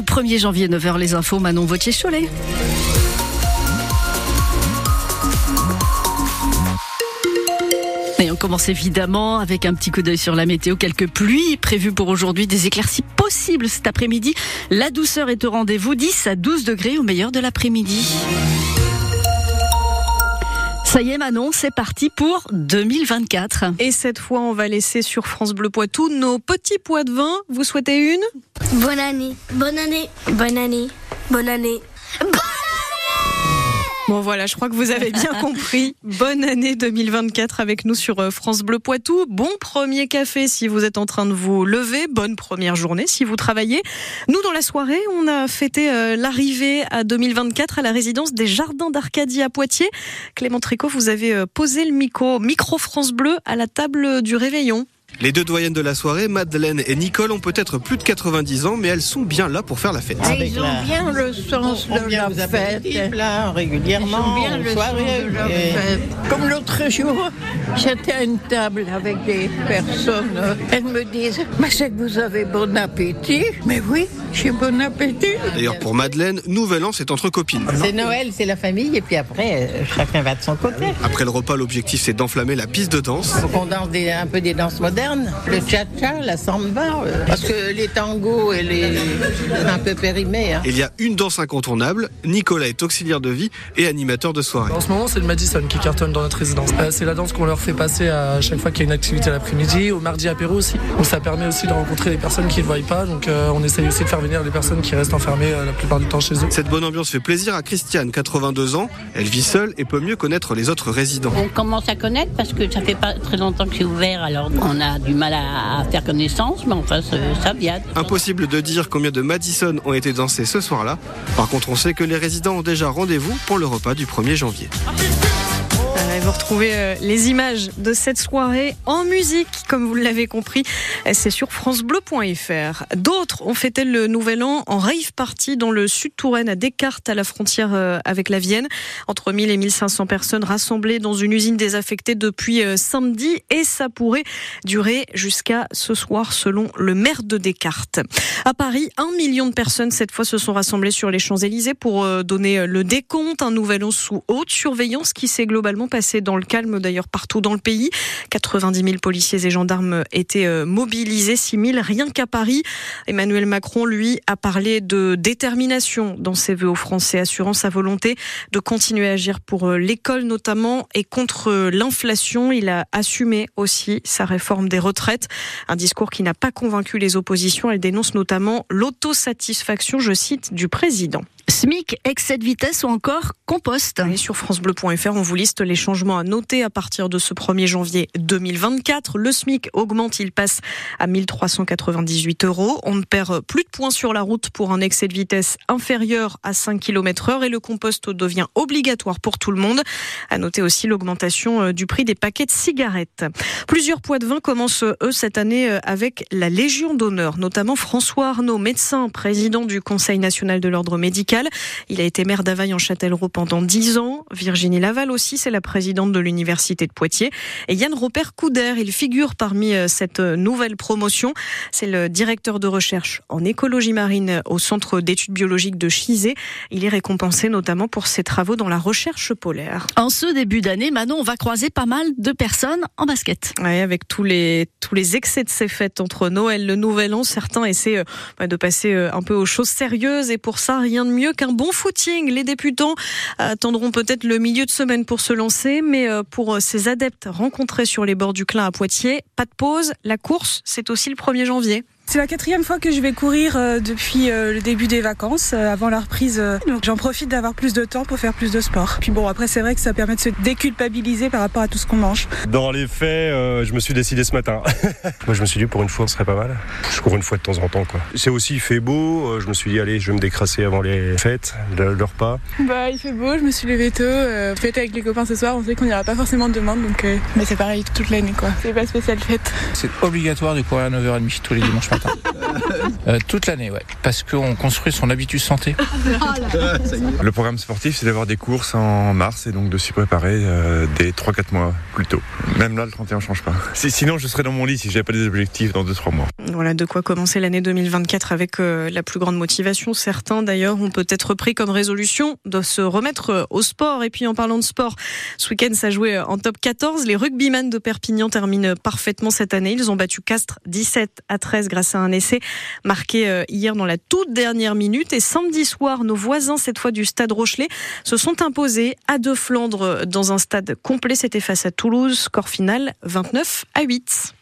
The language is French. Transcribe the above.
Bon 1er janvier, 9h, les infos, Manon Vautier-Cholet. Et on commence évidemment avec un petit coup d'œil sur la météo. Quelques pluies prévues pour aujourd'hui, des éclaircies possibles cet après-midi. La douceur est au rendez-vous, 10 à 12 degrés au meilleur de l'après-midi. Ça y est Manon, c'est parti pour 2024. Et cette fois, on va laisser sur France Bleu Poitou nos petits pois de vin. Vous souhaitez une? Bonne année. Bonne année. Bonne année. Bonne année. Bon voilà, je crois que vous avez bien compris. Bonne année 2024 avec nous sur euh, France Bleu Poitou. Bon premier café si vous êtes en train de vous lever. Bonne première journée si vous travaillez. Nous, dans la soirée, on a fêté euh, l'arrivée à 2024 à la résidence des Jardins d'Arcadie à Poitiers. Clément Tricot, vous avez euh, posé le micro, micro France Bleu à la table du réveillon. Les deux doyennes de la soirée, Madeleine et Nicole, ont peut-être plus de 90 ans, mais elles sont bien là pour faire la fête. Ils ont bien le sens de la fête. Là, régulièrement, Ils ont bien le soirée, sens de et- fête. Comme l'autre jour, j'étais à une table avec des personnes. Elles me disent Mais c'est que vous avez bon appétit. Mais oui, j'ai bon appétit. D'ailleurs, pour Madeleine, Nouvel An, c'est entre copines. C'est Noël, c'est la famille, et puis après, chacun va de son côté. Après le repas, l'objectif, c'est d'enflammer la piste de danse. Faut qu'on danse des- un peu des danses modernes, le cha-cha, la samba, euh, parce que les tangos, elle est un peu périmée. hein. Il y a une danse incontournable. Nicolas est auxiliaire de vie et animateur de soirée. En ce moment, c'est le Madison qui cartonne dans notre résidence. Euh, c'est la danse qu'on leur fait passer à chaque fois qu'il y a une activité l'après-midi, au mardi apéro aussi. Donc ça permet aussi de rencontrer des personnes qui ne voient pas. Donc euh, on essaye aussi de faire venir des personnes qui restent enfermées euh, la plupart du temps chez eux. Cette bonne ambiance fait plaisir à Christiane, 82 ans. Elle vit seule et peut mieux connaître les autres résidents. On commence à connaître parce que ça fait pas très longtemps que c'est ouvert, alors on a du mal à faire connaissance, mais enfin ça, ça vient. Impossible de dire combien de Madison ont été dansés ce soir-là. Par contre, on sait que les résidents ont déjà rendez-vous pour le repas du 1er janvier. Et vous retrouvez euh, les images de cette soirée en musique, comme vous l'avez compris. Euh, C'est sur francebleu.fr. D'autres ont fêté le nouvel an en rave party dans le sud Touraine, à Descartes, à la frontière euh, avec la Vienne. Entre 1000 et 1500 personnes rassemblées dans une usine désaffectée depuis samedi et ça pourrait durer jusqu'à ce soir selon le maire de Descartes. À Paris, un million de personnes cette fois se sont rassemblées sur les Champs-Élysées pour donner le décompte, un nouvel an sous haute surveillance qui s'est globalement passé dans le calme d'ailleurs partout dans le pays. 90 000 policiers et gendarmes étaient euh, mobilisés, 6 000 rien qu'à Paris. Emmanuel Macron, lui, a parlé de détermination dans ses vœux aux Français, assurant sa volonté de continuer à agir pour euh, l'école notamment et contre euh, l'inflation. Il a assumé aussi sa réforme des retraites, un discours qui n'a pas convaincu les oppositions. Elle dénonce notamment l'autosatisfaction, je cite, du président. SMIC, excès de vitesse ou encore compost. Et sur francebleu.fr, on vous liste les changements à noter à partir de ce 1er janvier 2024. Le SMIC augmente, il passe à 1398 euros. On ne perd plus de points sur la route pour un excès de vitesse inférieur à 5 km heure et le compost devient obligatoire pour tout le monde. À noter aussi l'augmentation euh, du prix des paquets de cigarettes. Plusieurs poids de vin commencent, eux, cette année euh, avec la Légion d'honneur, notamment François Arnaud, médecin, président du Conseil national de l'ordre médical. Il a été maire d'Availle en Châtellerault pendant 10 ans. Virginie Laval aussi, c'est la présidente de l'université de Poitiers. Et Yann Robert Couder, il figure parmi euh, cette nouvelle promotion. C'est le directeur de recherche en écologie marine au centre d'études biologiques de Chizé. Il est récompensé notamment pour ses travaux dans la recherche polaire. En ce début d'année, Manon, on va croiser pas mal de personnes en basket. Ouais, avec tous les tous les excès de ces fêtes entre Noël, le Nouvel An, certains essaient euh, bah, de passer euh, un peu aux choses sérieuses et pour ça rien de mieux qu'un bon footing. Les débutants attendront peut-être le milieu de semaine pour se lancer, mais euh, pour euh, ces adeptes rencontrés sur les bords du Clin à Poitiers, pas de pause. La course, c'est aussi le 1er janvier. C'est la quatrième fois que je vais courir euh, depuis euh, le début des vacances, euh, avant la reprise. donc j'en profite d'avoir plus de temps pour faire plus de sport. Puis bon, après c'est vrai que ça permet de se déculpabiliser par rapport à tout ce qu'on mange. Dans les faits, euh, je me suis décidé ce matin. Moi, je me suis dit pour une fois, ce serait pas mal. Je cours une fois de temps en temps, quoi. C'est aussi, il fait beau. Je me suis dit, allez, je vais me décrasser avant les fêtes, le, le repas. Bah il fait beau, je me suis levée tôt. Euh, fête avec les copains ce soir, on sait qu'on n'ira pas forcément de demande, donc euh, mais c'est pareil toute l'année quoi. C'est pas spécial fête. C'est obligatoire de courir à 9h30 tous les dimanches matins. Exactamente. Euh, toute l'année, ouais. Parce qu'on construit son habitus santé. Le programme sportif, c'est d'avoir des courses en mars et donc de s'y préparer euh, dès 3-4 mois plus tôt. Même là, le 31 ne change pas. Si- sinon, je serais dans mon lit si j'avais pas des objectifs dans 2-3 mois. Voilà de quoi commencer l'année 2024 avec euh, la plus grande motivation. Certains d'ailleurs ont peut-être pris comme résolution de se remettre euh, au sport. Et puis en parlant de sport, ce week-end ça jouait en top 14. Les rugbyman de Perpignan terminent parfaitement cette année. Ils ont battu Castres 17 à 13 grâce à un essai marqué euh, hier dans la toute dernière minute. Et samedi soir, nos voisins cette fois du stade Rochelet se sont imposés à deux Flandres dans un stade complet. C'était face à Toulouse. Score final 29 à 8.